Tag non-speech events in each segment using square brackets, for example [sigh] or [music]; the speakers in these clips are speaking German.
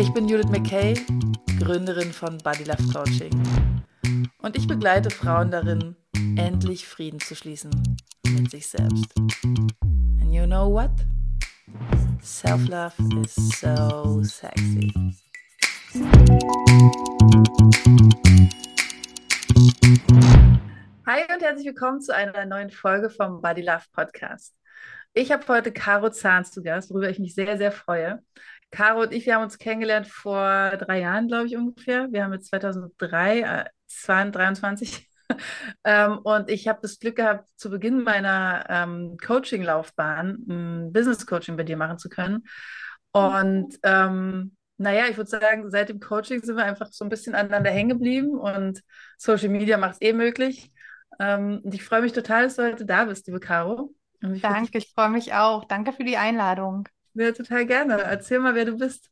Ich bin Judith McKay, Gründerin von Body Love Coaching und ich begleite Frauen darin, endlich Frieden zu schließen mit sich selbst. And you know what? Self-love is so sexy. Hi und herzlich willkommen zu einer neuen Folge vom Body Love Podcast. Ich habe heute Caro Zahns zu Gast, worüber ich mich sehr, sehr freue. Caro und ich, wir haben uns kennengelernt vor drei Jahren, glaube ich ungefähr. Wir haben jetzt 2003, äh, 23 [laughs] ähm, und ich habe das Glück gehabt, zu Beginn meiner ähm, Coaching-Laufbahn Business-Coaching bei dir machen zu können. Und ähm, naja, ich würde sagen, seit dem Coaching sind wir einfach so ein bisschen aneinander hängen geblieben und Social Media macht es eh möglich. Ähm, und ich freue mich total, dass du heute da bist, liebe Caro. Danke, ich freue mich auch. Danke für die Einladung. Ja, total gerne. Erzähl mal, wer du bist.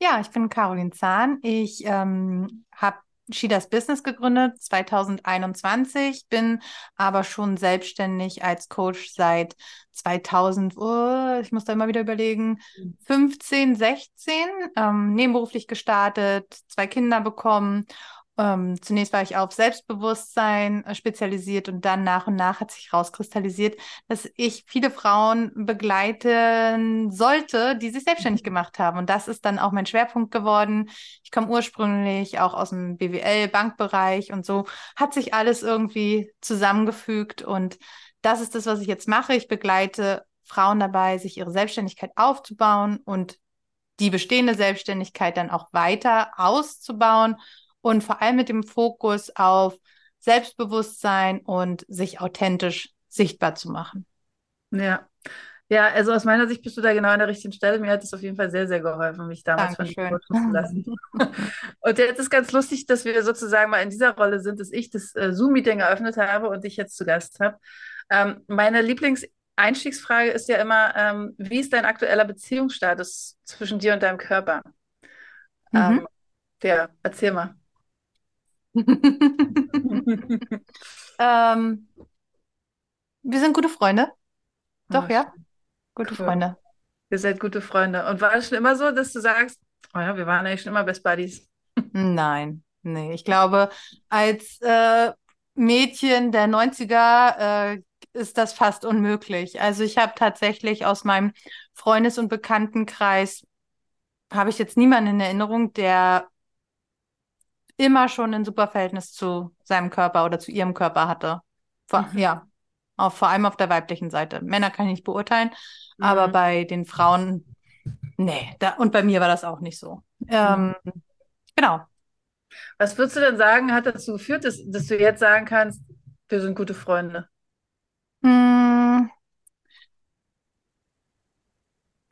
Ja, ich bin Caroline Zahn. Ich ähm, habe Shidas Business gegründet 2021, bin aber schon selbstständig als Coach seit 2000, oh, ich muss da immer wieder überlegen, 15, 16, ähm, nebenberuflich gestartet, zwei Kinder bekommen ähm, zunächst war ich auf Selbstbewusstsein äh, spezialisiert und dann nach und nach hat sich herauskristallisiert, dass ich viele Frauen begleiten sollte, die sich selbstständig mhm. gemacht haben. Und das ist dann auch mein Schwerpunkt geworden. Ich komme ursprünglich auch aus dem BWL-Bankbereich und so hat sich alles irgendwie zusammengefügt. Und das ist das, was ich jetzt mache. Ich begleite Frauen dabei, sich ihre Selbstständigkeit aufzubauen und die bestehende Selbstständigkeit dann auch weiter auszubauen und vor allem mit dem Fokus auf Selbstbewusstsein und sich authentisch sichtbar zu machen. Ja. Ja, also aus meiner Sicht bist du da genau an der richtigen Stelle. Mir hat es auf jeden Fall sehr, sehr geholfen, mich damals Dankeschön. von zu lassen. [laughs] und jetzt ist ganz lustig, dass wir sozusagen mal in dieser Rolle sind, dass ich das äh, Zoom-Meeting eröffnet habe und dich jetzt zu Gast habe. Ähm, meine Lieblingseinstiegsfrage ist ja immer, ähm, wie ist dein aktueller Beziehungsstatus zwischen dir und deinem Körper? Mhm. Ähm, ja, erzähl mal. [laughs] ähm, wir sind gute Freunde. Doch, oh, ja. Gute cool. Freunde. Ihr seid gute Freunde. Und war es schon immer so, dass du sagst, oh ja, wir waren eigentlich schon immer Best Buddies? Nein, nee. Ich glaube, als äh, Mädchen der 90er äh, ist das fast unmöglich. Also ich habe tatsächlich aus meinem Freundes- und Bekanntenkreis habe ich jetzt niemanden in Erinnerung, der immer schon ein super Verhältnis zu seinem Körper oder zu ihrem Körper hatte. Vor, mhm. Ja, auch vor allem auf der weiblichen Seite. Männer kann ich nicht beurteilen, mhm. aber bei den Frauen, nee, da, und bei mir war das auch nicht so. Ähm, mhm. Genau. Was würdest du denn sagen, hat dazu geführt, dass, dass du jetzt sagen kannst, wir sind gute Freunde? Hm.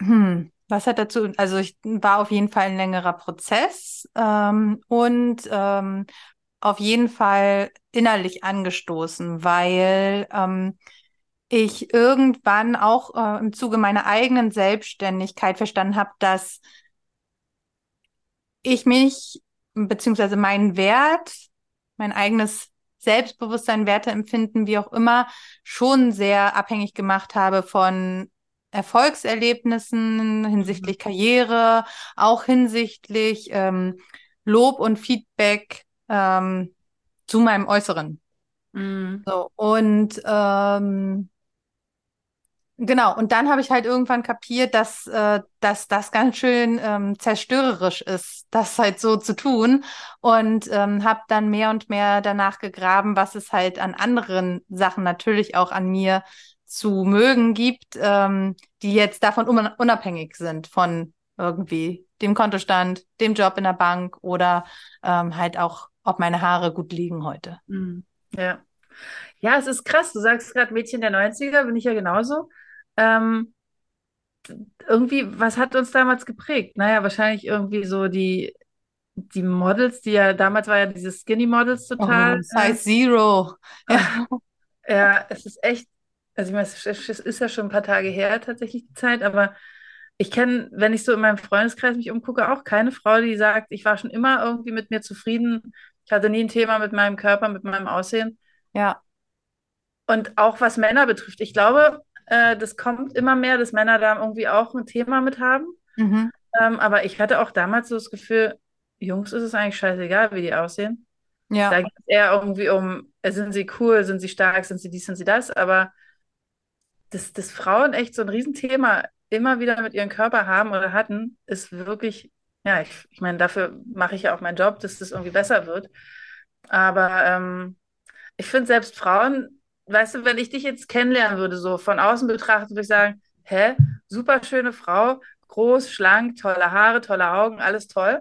Hm. Was hat dazu, also ich war auf jeden Fall ein längerer Prozess ähm, und ähm, auf jeden Fall innerlich angestoßen, weil ähm, ich irgendwann auch äh, im Zuge meiner eigenen Selbstständigkeit verstanden habe, dass ich mich beziehungsweise meinen Wert, mein eigenes Selbstbewusstsein, Werteempfinden, wie auch immer, schon sehr abhängig gemacht habe von Erfolgserlebnissen hinsichtlich mhm. Karriere, auch hinsichtlich ähm, Lob und Feedback ähm, zu meinem Äußeren. Mhm. So, und ähm, genau, und dann habe ich halt irgendwann kapiert, dass, äh, dass das ganz schön ähm, zerstörerisch ist, das halt so zu tun. Und ähm, habe dann mehr und mehr danach gegraben, was es halt an anderen Sachen natürlich auch an mir zu mögen gibt, ähm, die jetzt davon unabhängig sind von irgendwie dem Kontostand, dem Job in der Bank oder ähm, halt auch, ob meine Haare gut liegen heute. Mhm. Ja. Ja, es ist krass. Du sagst gerade Mädchen der 90er, bin ich ja genauso. Ähm, irgendwie, was hat uns damals geprägt? Naja, wahrscheinlich irgendwie so die, die Models, die ja, damals war ja diese Skinny Models total. Oh, Size Zero. Ja. [laughs] ja, es ist echt, also ich meine, es ist ja schon ein paar Tage her tatsächlich die Zeit, aber ich kenne, wenn ich so in meinem Freundeskreis mich umgucke, auch keine Frau, die sagt, ich war schon immer irgendwie mit mir zufrieden. Ich hatte nie ein Thema mit meinem Körper, mit meinem Aussehen. Ja. Und auch was Männer betrifft, ich glaube, äh, das kommt immer mehr, dass Männer da irgendwie auch ein Thema mit haben. Mhm. Ähm, aber ich hatte auch damals so das Gefühl, Jungs ist es eigentlich scheißegal, wie die aussehen. Ja. Da geht es eher irgendwie um, äh, sind sie cool, sind sie stark, sind sie dies, sind sie das. Aber dass, dass Frauen echt so ein Riesenthema immer wieder mit ihrem Körper haben oder hatten, ist wirklich, ja, ich, ich meine, dafür mache ich ja auch meinen Job, dass das irgendwie besser wird. Aber ähm, ich finde selbst Frauen, weißt du, wenn ich dich jetzt kennenlernen würde, so von außen betrachtet, würde ich sagen, hä, super schöne Frau, groß, schlank, tolle Haare, tolle Augen, alles toll.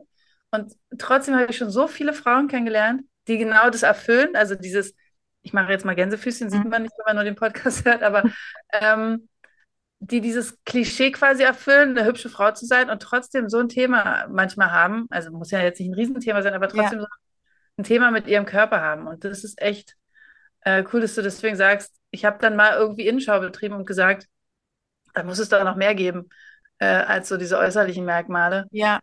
Und trotzdem habe ich schon so viele Frauen kennengelernt, die genau das erfüllen. Also dieses, ich mache jetzt mal Gänsefüßchen, sieht mhm. man nicht, wenn man nur den Podcast [laughs] hört, aber ähm, die dieses Klischee quasi erfüllen, eine hübsche Frau zu sein und trotzdem so ein Thema manchmal haben. Also muss ja jetzt nicht ein Riesenthema sein, aber trotzdem ja. so ein Thema mit ihrem Körper haben. Und das ist echt äh, cool, dass du deswegen sagst, ich habe dann mal irgendwie Innenschau betrieben und gesagt, da muss es doch noch mehr geben äh, als so diese äußerlichen Merkmale. Ja.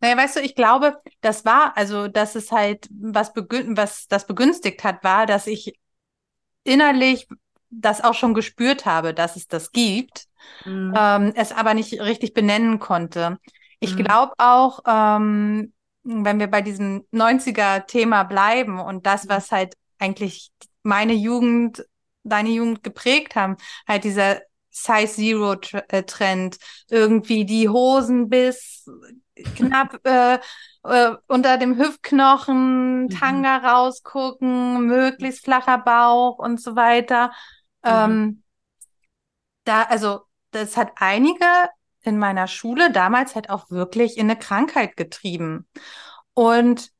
Naja, weißt du, ich glaube, das war, also, dass es halt, was, was das begünstigt hat, war, dass ich innerlich das auch schon gespürt habe, dass es das gibt, mhm. ähm, es aber nicht richtig benennen konnte. Ich mhm. glaube auch, ähm, wenn wir bei diesem 90er-Thema bleiben und das, mhm. was halt eigentlich meine Jugend, deine Jugend geprägt haben, halt dieser Size Zero äh, Trend, irgendwie die Hosen bis knapp äh, äh, unter dem Hüftknochen, mhm. Tanga rausgucken, möglichst flacher Bauch und so weiter. Mhm. Ähm, da, also, das hat einige in meiner Schule damals halt auch wirklich in eine Krankheit getrieben. Und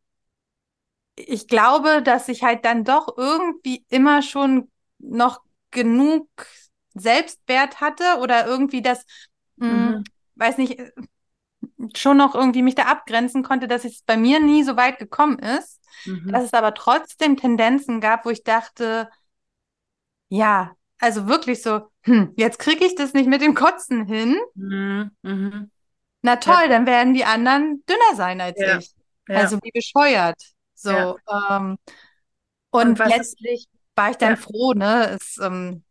ich glaube, dass ich halt dann doch irgendwie immer schon noch genug Selbstwert hatte oder irgendwie das, mh, mhm. weiß nicht, schon noch irgendwie mich da abgrenzen konnte, dass es bei mir nie so weit gekommen ist, mhm. dass es aber trotzdem Tendenzen gab, wo ich dachte, ja, also wirklich so, hm, jetzt kriege ich das nicht mit dem Kotzen hin. Mhm. Mhm. Na toll, ja. dann werden die anderen dünner sein als ja. ich. Ja. Also wie bescheuert. So. Ähm, und, und letztlich war ich dann froh, ne? Es ähm,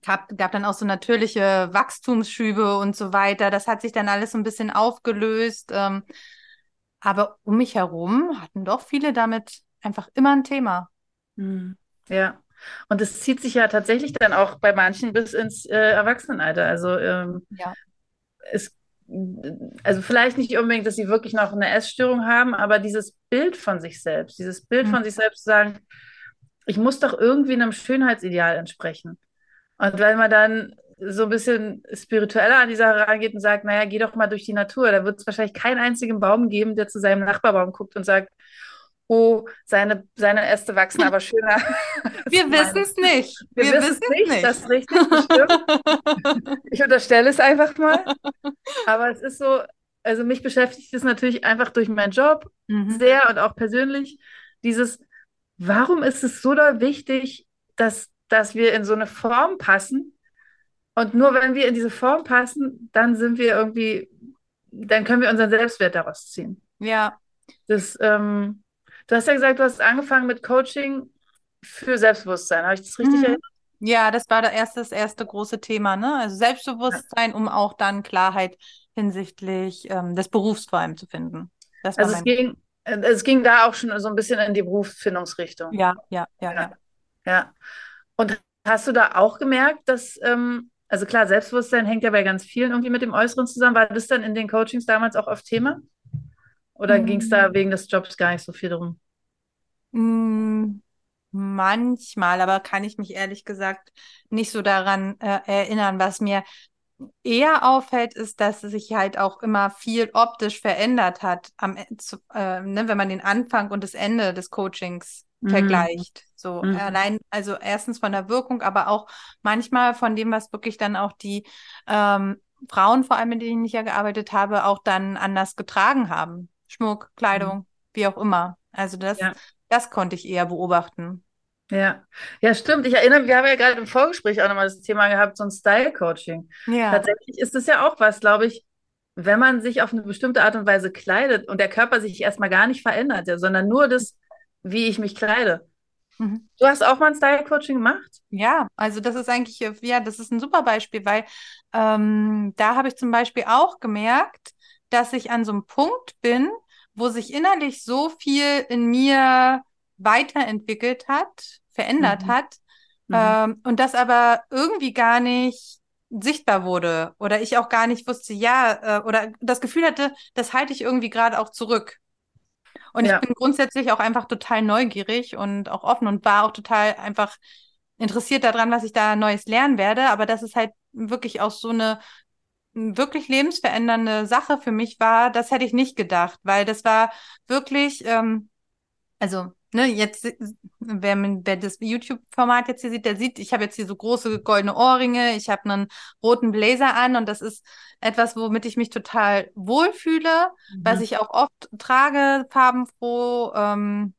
gab, gab dann auch so natürliche Wachstumsschübe und so weiter. Das hat sich dann alles so ein bisschen aufgelöst. Ähm, aber um mich herum hatten doch viele damit einfach immer ein Thema. Mhm. Ja. Und es zieht sich ja tatsächlich dann auch bei manchen bis ins äh, Erwachsenenalter. Also ähm, ja. es, also vielleicht nicht unbedingt, dass sie wirklich noch eine Essstörung haben, aber dieses Bild von sich selbst, dieses Bild mhm. von sich selbst zu sagen, ich muss doch irgendwie einem Schönheitsideal entsprechen. Und wenn man dann so ein bisschen spiritueller an die Sache rangeht und sagt, naja, geh doch mal durch die Natur, da wird es wahrscheinlich keinen einzigen Baum geben, der zu seinem Nachbarbaum guckt und sagt, oh, seine, seine Äste wachsen aber schöner. [laughs] Wir wissen es nicht. Wir, Wir wissen es nicht, nicht, das ist richtig, bestimmt. ich unterstelle es einfach mal. Aber es ist so, also mich beschäftigt es natürlich einfach durch meinen Job mhm. sehr und auch persönlich. Dieses, warum ist es so da wichtig, dass, dass wir in so eine Form passen? Und nur wenn wir in diese Form passen, dann sind wir irgendwie, dann können wir unseren Selbstwert daraus ziehen. Ja. Das, ähm, Du hast ja gesagt, du hast angefangen mit Coaching für Selbstbewusstsein. Habe ich das richtig mhm. erinnert? Ja, das war das erste, das erste große Thema, ne? Also Selbstbewusstsein, ja. um auch dann Klarheit hinsichtlich ähm, des Berufs vor allem zu finden. also es ging, äh, es ging da auch schon so ein bisschen in die Berufsfindungsrichtung. Ja, ja, ja, ja. Ja. Und hast du da auch gemerkt, dass, ähm, also klar, Selbstbewusstsein hängt ja bei ganz vielen irgendwie mit dem Äußeren zusammen. War das dann in den Coachings damals auch oft Thema? Oder mhm. ging es da wegen des Jobs gar nicht so viel drum? Mm, manchmal, aber kann ich mich ehrlich gesagt nicht so daran äh, erinnern. Was mir eher auffällt, ist, dass es sich halt auch immer viel optisch verändert hat, am, e, zu, äh, ne, wenn man den Anfang und das Ende des Coachings mhm. vergleicht. So mhm. allein, also erstens von der Wirkung, aber auch manchmal von dem, was wirklich dann auch die ähm, Frauen, vor allem mit denen ich ja gearbeitet habe, auch dann anders getragen haben. Schmuck, Kleidung, mhm. wie auch immer. Also das, ja. das konnte ich eher beobachten. Ja, ja, stimmt. Ich erinnere, wir haben ja gerade im Vorgespräch auch nochmal das Thema gehabt, so ein Style-Coaching. Ja. Tatsächlich ist es ja auch was, glaube ich, wenn man sich auf eine bestimmte Art und Weise kleidet und der Körper sich erstmal gar nicht verändert, ja, sondern nur das, wie ich mich kleide. Mhm. Du hast auch mal ein Style-Coaching gemacht? Ja, also das ist eigentlich, ja, das ist ein super Beispiel, weil ähm, da habe ich zum Beispiel auch gemerkt, dass ich an so einem Punkt bin, wo sich innerlich so viel in mir weiterentwickelt hat, verändert mhm. hat mhm. Ähm, und das aber irgendwie gar nicht sichtbar wurde oder ich auch gar nicht wusste, ja, äh, oder das Gefühl hatte, das halte ich irgendwie gerade auch zurück. Und ja. ich bin grundsätzlich auch einfach total neugierig und auch offen und war auch total einfach interessiert daran, was ich da Neues lernen werde. Aber dass es halt wirklich auch so eine wirklich lebensverändernde Sache für mich war, das hätte ich nicht gedacht, weil das war wirklich, ähm, also ne, jetzt, wer, wer das YouTube-Format jetzt hier sieht, der sieht, ich habe jetzt hier so große goldene Ohrringe, ich habe einen roten Blazer an und das ist etwas, womit ich mich total wohlfühle, mhm. was ich auch oft trage, farbenfroh, ähm,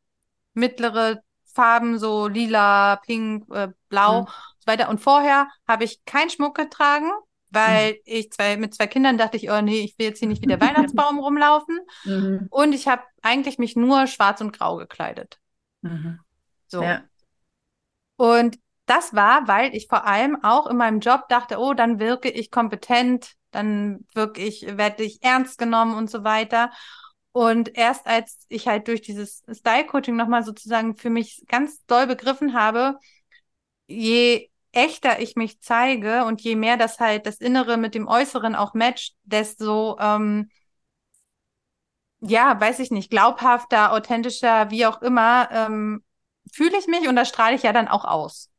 mittlere Farben, so lila, pink, äh, blau mhm. und so weiter. Und vorher habe ich keinen Schmuck getragen, weil mhm. ich zwei, mit zwei Kindern dachte ich, oh nee, ich will jetzt hier nicht wie der [laughs] Weihnachtsbaum rumlaufen. Mhm. Und ich habe eigentlich mich nur schwarz und grau gekleidet. Mhm. So. Ja. Und das war, weil ich vor allem auch in meinem Job dachte, oh, dann wirke ich kompetent, dann wirke ich, werde ich ernst genommen und so weiter. Und erst als ich halt durch dieses Style-Coaching nochmal sozusagen für mich ganz doll begriffen habe, je echter ich mich zeige und je mehr das halt das Innere mit dem Äußeren auch matcht, desto ähm, ja, weiß ich nicht, glaubhafter, authentischer, wie auch immer, ähm, fühle ich mich und das strahle ich ja dann auch aus.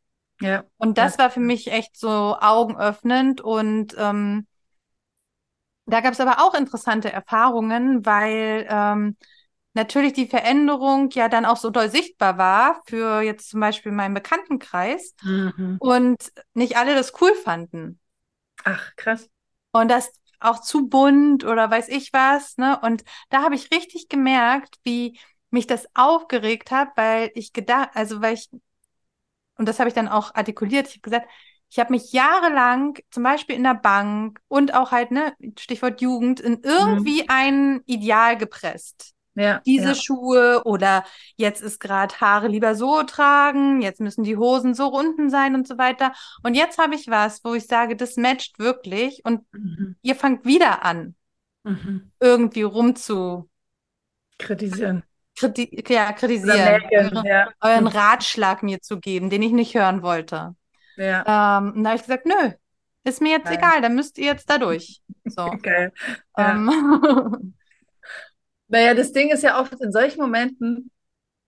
Ja. Und das ja. war für mich echt so augenöffnend und ähm, da gab es aber auch interessante Erfahrungen, weil ähm, natürlich die Veränderung ja dann auch so doll sichtbar war für jetzt zum Beispiel meinen Bekanntenkreis mhm. und nicht alle das cool fanden. Ach, krass. Und das auch zu bunt oder weiß ich was, ne? Und da habe ich richtig gemerkt, wie mich das aufgeregt hat, weil ich gedacht, also weil ich, und das habe ich dann auch artikuliert, ich habe gesagt, ich habe mich jahrelang, zum Beispiel in der Bank und auch halt, ne, Stichwort Jugend, in irgendwie mhm. ein Ideal gepresst. Ja, diese ja. Schuhe oder jetzt ist gerade Haare lieber so tragen, jetzt müssen die Hosen so unten sein und so weiter. Und jetzt habe ich was, wo ich sage, das matcht wirklich und mhm. ihr fangt wieder an, mhm. irgendwie rum zu kritisieren. Kriti ja, kritisieren. Eure, ja. Euren Ratschlag mir zu geben, den ich nicht hören wollte. Ja. Ähm, und da habe ich gesagt, nö, ist mir jetzt Nein. egal, dann müsst ihr jetzt da durch. So. [laughs] Okay. Ähm, [laughs] Naja, das Ding ist ja oft, in solchen Momenten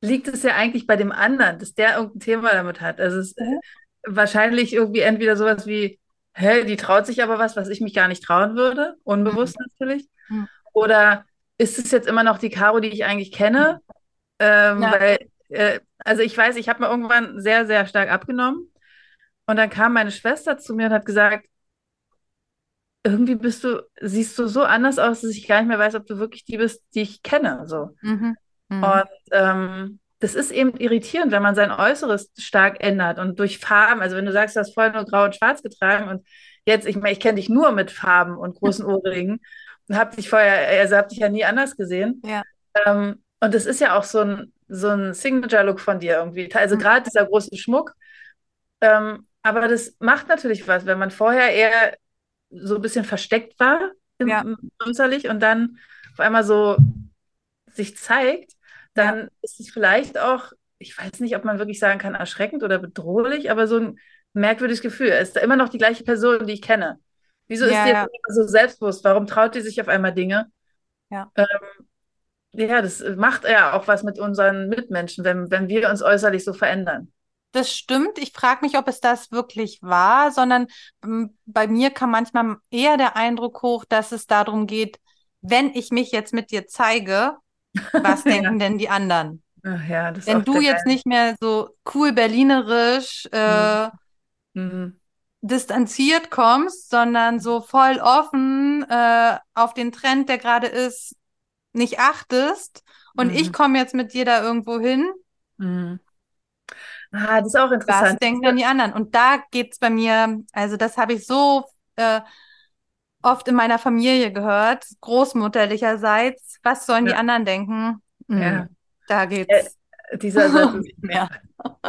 liegt es ja eigentlich bei dem anderen, dass der irgendein Thema damit hat. Also es ist mhm. wahrscheinlich irgendwie entweder sowas wie, hä, die traut sich aber was, was ich mich gar nicht trauen würde, unbewusst mhm. natürlich. Mhm. Oder ist es jetzt immer noch die Caro, die ich eigentlich kenne? Ähm, ja. Weil, äh, also ich weiß, ich habe mir irgendwann sehr, sehr stark abgenommen. Und dann kam meine Schwester zu mir und hat gesagt, irgendwie bist du, siehst du so anders aus, dass ich gar nicht mehr weiß, ob du wirklich die bist, die ich kenne. So. Mhm. Mhm. Und ähm, das ist eben irritierend, wenn man sein Äußeres stark ändert und durch Farben, also wenn du sagst, du hast vorher nur grau und schwarz getragen und jetzt, ich meine, ich kenne dich nur mit Farben und großen [laughs] Ohrringen und habe dich vorher, also habe dich ja nie anders gesehen. Ja. Ähm, und das ist ja auch so ein, so ein Signature-Look von dir irgendwie. Also mhm. gerade dieser große Schmuck. Ähm, aber das macht natürlich was, wenn man vorher eher so ein bisschen versteckt war ja. äußerlich und dann auf einmal so sich zeigt, dann ja. ist es vielleicht auch, ich weiß nicht, ob man wirklich sagen kann, erschreckend oder bedrohlich, aber so ein merkwürdiges Gefühl. Es ist da immer noch die gleiche Person, die ich kenne. Wieso ja, ist die ja. so selbstbewusst? Warum traut die sich auf einmal Dinge? Ja. Ähm, ja, das macht ja auch was mit unseren Mitmenschen, wenn, wenn wir uns äußerlich so verändern das stimmt. Ich frage mich, ob es das wirklich war, sondern ähm, bei mir kam manchmal eher der Eindruck hoch, dass es darum geht, wenn ich mich jetzt mit dir zeige, [laughs] was denken ja. denn die anderen? Ach ja, wenn du jetzt nicht mehr so cool berlinerisch äh, mhm. mhm. distanziert kommst, sondern so voll offen äh, auf den Trend, der gerade ist, nicht achtest. Und mhm. ich komme jetzt mit dir da irgendwo hin. Mhm. Ah, das ist auch interessant. Was denken dann die anderen? Und da geht es bei mir, also das habe ich so äh, oft in meiner Familie gehört, großmutterlicherseits. Was sollen ja. die anderen denken? Mhm. Ja. Da geht's. Äh, dieser Satz ist, [laughs] mehr.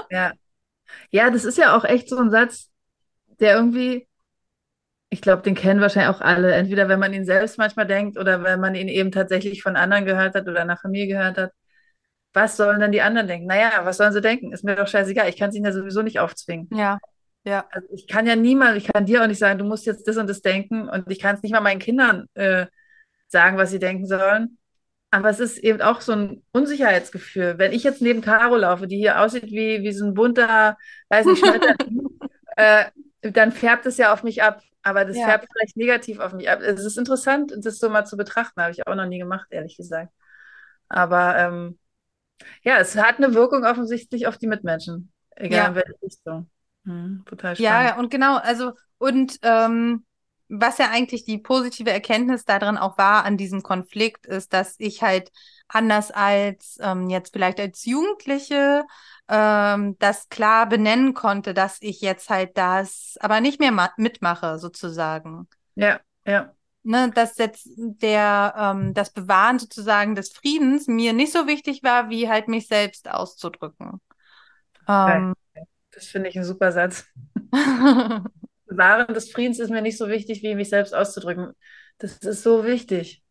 ja. ja, das ist ja auch echt so ein Satz, der irgendwie, ich glaube, den kennen wahrscheinlich auch alle. Entweder wenn man ihn selbst manchmal denkt oder wenn man ihn eben tatsächlich von anderen gehört hat oder einer Familie gehört hat. Was sollen dann die anderen denken? Naja, was sollen sie denken? Ist mir doch scheißegal. Ich kann es ihnen ja sowieso nicht aufzwingen. Ja. Ja. Also ich kann ja niemand, ich kann dir auch nicht sagen, du musst jetzt das und das denken und ich kann es nicht mal meinen Kindern äh, sagen, was sie denken sollen. Aber es ist eben auch so ein Unsicherheitsgefühl. Wenn ich jetzt neben Caro laufe, die hier aussieht wie, wie so ein bunter, weiß nicht, [laughs] äh, dann färbt es ja auf mich ab. Aber das ja. färbt vielleicht negativ auf mich ab. Es ist interessant, das so mal zu betrachten. Habe ich auch noch nie gemacht, ehrlich gesagt. Aber ähm, ja, es hat eine Wirkung offensichtlich auf die Mitmenschen. Egal ja. in welche Richtung. Hm, total spannend. Ja, und genau, also, und ähm, was ja eigentlich die positive Erkenntnis darin auch war an diesem Konflikt, ist, dass ich halt anders als ähm, jetzt vielleicht als Jugendliche ähm, das klar benennen konnte, dass ich jetzt halt das aber nicht mehr mitmache, sozusagen. Ja, ja. Ne, dass jetzt der, ähm, das Bewahren sozusagen des Friedens mir nicht so wichtig war, wie halt mich selbst auszudrücken. Ähm, das finde ich ein super Satz. [laughs] Bewahren des Friedens ist mir nicht so wichtig, wie mich selbst auszudrücken. Das ist so wichtig.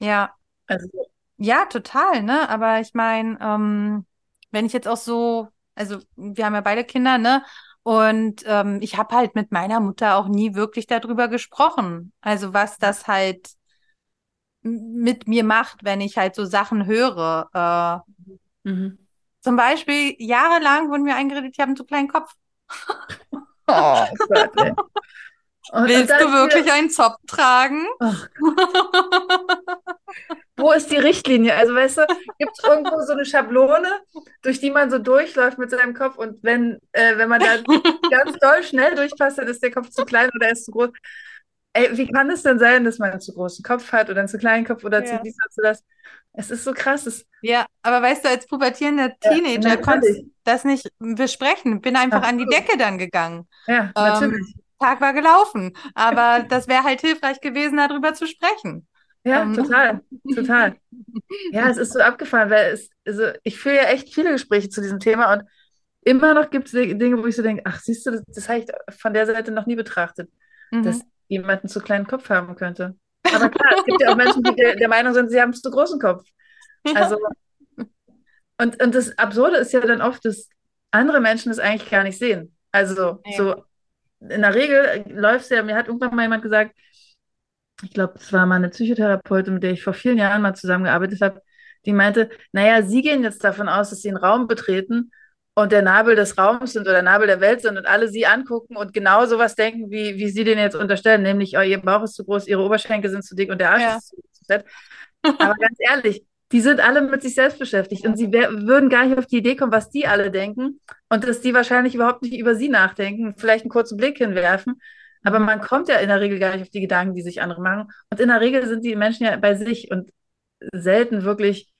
Ja. Also. Ja, total, ne? Aber ich meine, ähm, wenn ich jetzt auch so, also wir haben ja beide Kinder, ne? Und ähm, ich habe halt mit meiner Mutter auch nie wirklich darüber gesprochen. Also was das halt mit mir macht, wenn ich halt so Sachen höre. Äh, mhm. Zum Beispiel, jahrelang wurden mir eingeredet, ich habe einen zu kleinen Kopf. [laughs] Oh Gott, [laughs] Willst du wirklich einen Zopf tragen? [laughs] Wo ist die Richtlinie? Also, weißt du, gibt es irgendwo so eine Schablone, durch die man so durchläuft mit seinem Kopf und wenn, äh, wenn man da [laughs] ganz doll schnell durchpasst, dann ist der Kopf zu klein oder ist zu groß. Ey, wie kann es denn sein, dass man einen zu großen Kopf hat oder einen zu kleinen Kopf oder ja. zu dies oder zu das? Es ist so krass. Es ja, aber weißt du, als pubertierender Teenager ja, konnte ich das nicht besprechen. Bin einfach Ach, an die Decke dann gegangen. Ja, natürlich. Ähm, Tag war gelaufen. Aber das wäre halt hilfreich gewesen, darüber zu sprechen. Ja, ähm. total, total. Ja, es ist so abgefahren, weil es, also ich führe ja echt viele Gespräche zu diesem Thema und immer noch gibt es Dinge, wo ich so denke, ach, siehst du, das, das habe ich von der Seite noch nie betrachtet, mhm. dass jemand einen zu kleinen Kopf haben könnte. Aber klar, es gibt ja auch Menschen, die der, der Meinung sind, sie haben einen zu großen Kopf. [laughs] Also, und, und das Absurde ist ja dann oft, dass andere Menschen das eigentlich gar nicht sehen. Also, ja. so in der Regel läuft es ja, mir hat irgendwann mal jemand gesagt, ich glaube, es war mal eine Psychotherapeutin, mit der ich vor vielen Jahren mal zusammengearbeitet habe, die meinte, naja, Sie gehen jetzt davon aus, dass Sie einen Raum betreten und der Nabel des Raums sind oder der Nabel der Welt sind und alle Sie angucken und genau sowas denken, wie, wie Sie den jetzt unterstellen, nämlich, oh, Ihr Bauch ist zu groß, Ihre Oberschenkel sind zu dick und der Arsch ja. ist zu fett. Aber ganz ehrlich, die sind alle mit sich selbst beschäftigt und sie würden gar nicht auf die Idee kommen, was die alle denken und dass die wahrscheinlich überhaupt nicht über sie nachdenken, vielleicht einen kurzen Blick hinwerfen. Aber man kommt ja in der Regel gar nicht auf die Gedanken, die sich andere machen. Und in der Regel sind die Menschen ja bei sich und selten wirklich,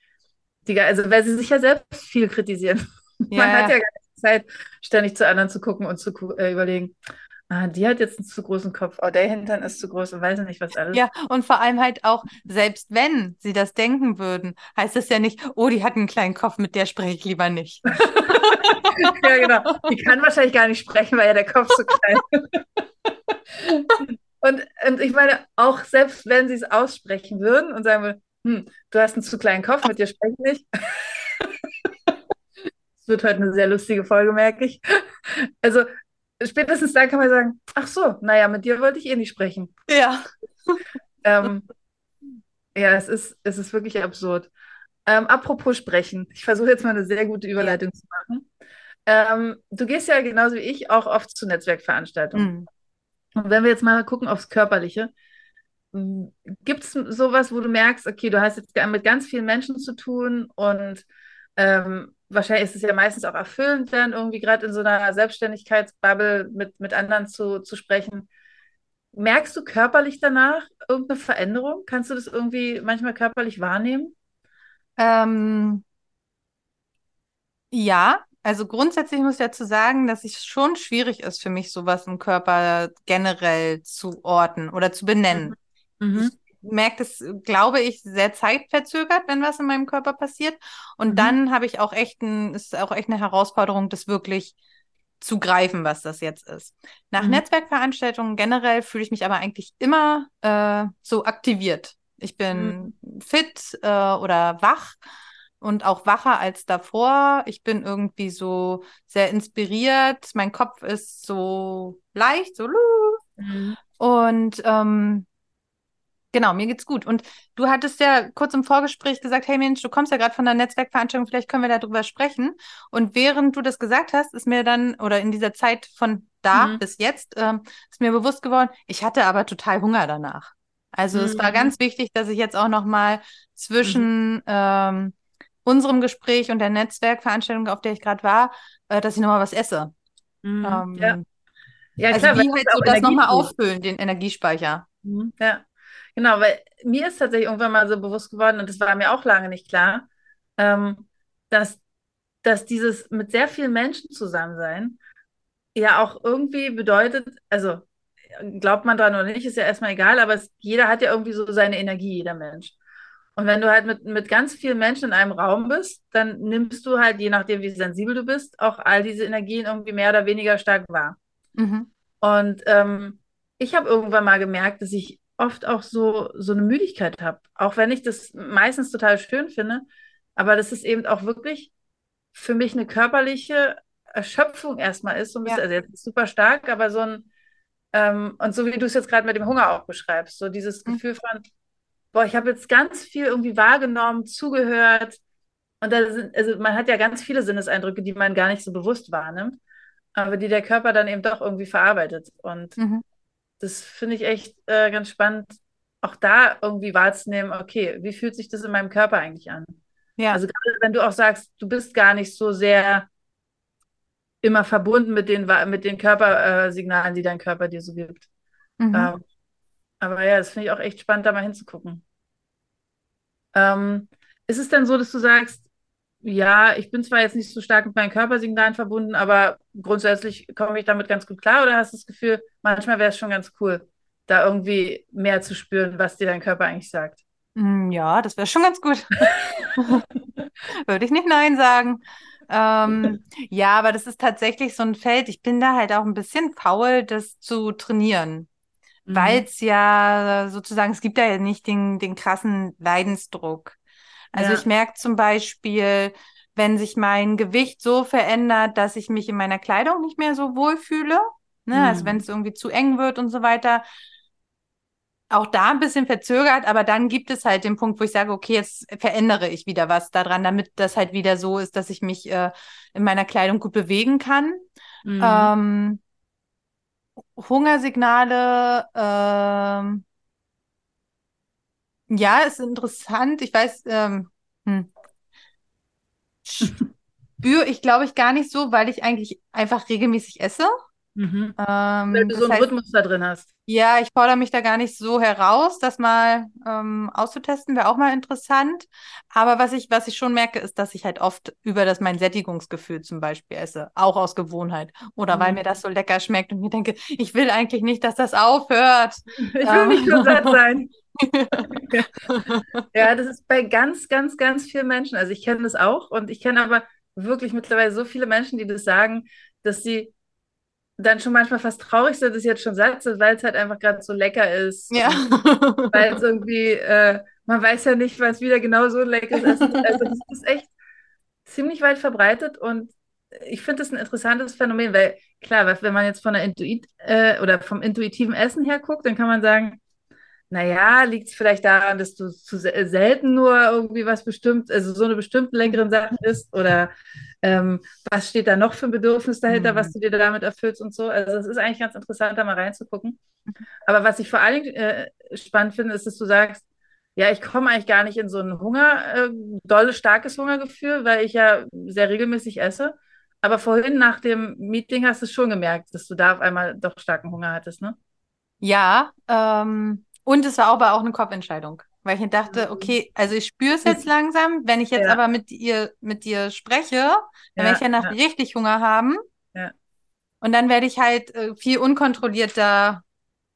die, also weil sie sich ja selbst viel kritisieren. [laughs] Ja. Man hat ja gar nicht Zeit, ständig zu anderen zu gucken und zu äh, überlegen, ah, die hat jetzt einen zu großen Kopf, oh, der Hintern ist zu groß und weiß nicht, was alles. Ja, und vor allem halt auch, selbst wenn sie das denken würden, heißt es ja nicht, oh, die hat einen kleinen Kopf, mit der spreche ich lieber nicht. [laughs] ja, genau. Die kann wahrscheinlich gar nicht sprechen, weil ja der Kopf so klein ist. [laughs] und, und ich meine, auch selbst wenn sie es aussprechen würden und sagen würden, hm, du hast einen zu kleinen Kopf, mit dir spreche ich nicht. [laughs] Es wird heute eine sehr lustige Folge, merke ich. Also spätestens dann kann man sagen, ach so, naja, mit dir wollte ich eh nicht sprechen. Ja. [laughs] ähm, ja, es ist, es ist wirklich absurd. Ähm, apropos sprechen, ich versuche jetzt mal eine sehr gute Überleitung ja. zu machen. Ähm, du gehst ja genauso wie ich auch oft zu Netzwerkveranstaltungen. Mhm. Und wenn wir jetzt mal gucken aufs Körperliche, gibt es sowas, wo du merkst, okay, du hast jetzt mit ganz vielen Menschen zu tun und ähm, wahrscheinlich ist es ja meistens auch erfüllend, dann irgendwie gerade in so einer Selbstständigkeitsbubble mit, mit anderen zu, zu sprechen. Merkst du körperlich danach irgendeine Veränderung? Kannst du das irgendwie manchmal körperlich wahrnehmen? Ähm, ja, also grundsätzlich muss ich dazu sagen, dass es schon schwierig ist für mich, sowas im Körper generell zu orten oder zu benennen. Mhm. Ich merke das, glaube ich, sehr zeitverzögert, wenn was in meinem Körper passiert. Und Mhm. dann habe ich auch echt ein, ist auch echt eine Herausforderung, das wirklich zu greifen, was das jetzt ist. Nach Mhm. Netzwerkveranstaltungen generell fühle ich mich aber eigentlich immer äh, so aktiviert. Ich bin fit äh, oder wach und auch wacher als davor. Ich bin irgendwie so sehr inspiriert. Mein Kopf ist so leicht, so. Mhm. Und ähm, genau, mir geht's gut. Und du hattest ja kurz im Vorgespräch gesagt, hey Mensch, du kommst ja gerade von der Netzwerkveranstaltung, vielleicht können wir darüber sprechen. Und während du das gesagt hast, ist mir dann, oder in dieser Zeit von da Mhm. bis jetzt, ähm, ist mir bewusst geworden, ich hatte aber total Hunger danach. Also es war Mhm. ganz wichtig, dass ich jetzt auch noch mal zwischen ähm, unserem Gespräch und der Netzwerkveranstaltung, auf der ich gerade war, äh, dass ich noch mal was esse. Mhm. Ähm, Ja. Ja, also klar, wie halt so das nochmal auffüllen, den Energiespeicher. Mhm. Ja, genau, weil mir ist tatsächlich irgendwann mal so bewusst geworden, und das war mir auch lange nicht klar, ähm, dass, dass dieses mit sehr vielen Menschen zusammen sein ja auch irgendwie bedeutet, also glaubt man dran oder nicht, ist ja erstmal egal, aber es, jeder hat ja irgendwie so seine Energie, jeder Mensch. Und wenn du halt mit, mit ganz vielen Menschen in einem Raum bist, dann nimmst du halt, je nachdem, wie sensibel du bist, auch all diese Energien irgendwie mehr oder weniger stark wahr. Mhm. Und ähm, ich habe irgendwann mal gemerkt, dass ich oft auch so, so eine Müdigkeit habe. Auch wenn ich das meistens total schön finde. Aber das ist eben auch wirklich für mich eine körperliche Erschöpfung erstmal ist. So ein bisschen, Ja. also jetzt super stark, aber so ein, ähm, und so wie du es jetzt gerade mit dem Hunger auch beschreibst, so dieses Mhm. Gefühl von, boah, ich habe jetzt ganz viel irgendwie wahrgenommen, zugehört. Und da sind, also man hat ja ganz viele Sinneseindrücke, die man gar nicht so bewusst wahrnimmt, aber die der Körper dann eben doch irgendwie verarbeitet. Und Mhm. das finde ich echt äh, ganz spannend, auch da irgendwie wahrzunehmen, okay, wie fühlt sich das in meinem Körper eigentlich an? Ja. Also gerade wenn du auch sagst, du bist gar nicht so sehr immer verbunden mit den, mit den Körpersignalen, die dein Körper dir so gibt. Mhm. Ähm, aber ja, das finde ich auch echt spannend, da mal hinzugucken. Ähm, ist es denn so, dass du sagst, ja, ich bin zwar jetzt nicht so stark mit meinen Körpersignalen verbunden, aber grundsätzlich komme ich damit ganz gut klar, oder hast du das Gefühl, manchmal wäre es schon ganz cool, da irgendwie mehr zu spüren, was dir dein Körper eigentlich sagt? Mm, Ja, das wäre schon ganz gut. [laughs] Würde ich nicht Nein sagen. Ähm, ja, aber das ist tatsächlich so ein Feld. Ich bin da halt auch ein bisschen faul, das zu trainieren, weil Mhm. es ja sozusagen, es gibt da ja nicht den, den krassen Leidensdruck. Also Ja. ich merke zum Beispiel, wenn sich mein Gewicht so verändert, dass ich mich in meiner Kleidung nicht mehr so wohl fühle, ne? Also Mhm. wenn es irgendwie zu eng wird und so weiter, auch da ein bisschen verzögert, aber dann gibt es halt den Punkt, wo ich sage, okay, jetzt verändere ich wieder was daran, damit das halt wieder so ist, dass ich mich äh, in meiner Kleidung gut bewegen kann. Mhm. Ähm, Hungersignale, ähm, ja, ist interessant. Ich weiß, ähm, hm. spüre ich, glaube ich, gar nicht so, weil ich eigentlich einfach regelmäßig esse. Mhm. Ähm, Weil du so einen heißt, Rhythmus da drin hast. ja, ich fordere mich da gar nicht so heraus, das mal ähm, auszutesten, wäre auch mal interessant. Aber was ich, was ich schon merke, ist, dass ich halt oft über das mein Sättigungsgefühl zum Beispiel esse, auch aus Gewohnheit. Oder weil Mhm. mir das so lecker schmeckt und mir denke, ich will eigentlich nicht, dass das aufhört. [laughs] Ich will nicht nur satt sein. [laughs] Ja, das ist bei ganz, ganz, ganz vielen Menschen. Also ich kenne das auch und ich kenne aber wirklich mittlerweile so viele Menschen, die das sagen, dass sie dann schon manchmal fast traurig sind, dass sie jetzt schon satt sind, weil es halt einfach gerade so lecker ist. Ja. Weil es irgendwie, äh, man weiß ja nicht, was wieder genau so Essen ist. Also das ist echt ziemlich weit verbreitet und ich finde das ein interessantes Phänomen, weil klar, wenn man jetzt von der Intuit äh, oder vom intuitiven Essen her guckt, dann kann man sagen, naja, liegt es vielleicht daran, dass du zu se- selten nur irgendwie was bestimmt, also so eine bestimmte leckeren Sachen isst oder ähm, was steht da noch für ein Bedürfnis dahinter, Mhm. was du dir damit erfüllst und so. Also es ist eigentlich ganz interessant, da mal reinzugucken. Aber was ich vor allen Dingen äh, spannend finde, ist, dass du sagst, Ja, ich komme eigentlich gar nicht in so ein Hunger, äh, dolles, starkes Hungergefühl, weil ich ja sehr regelmäßig esse. Aber vorhin nach dem Meeting hast du schon gemerkt, dass du da auf einmal doch starken Hunger hattest, ne? Ja, ähm, und es war aber auch eine Kopfentscheidung, weil ich dachte, Mhm. okay, also ich spüre es jetzt langsam, wenn ich jetzt Ja. aber mit ihr, mit dir spreche, dann Ja, werde ich ja nach ja. richtig Hunger haben. Ja. Und dann werde ich halt äh, viel unkontrollierter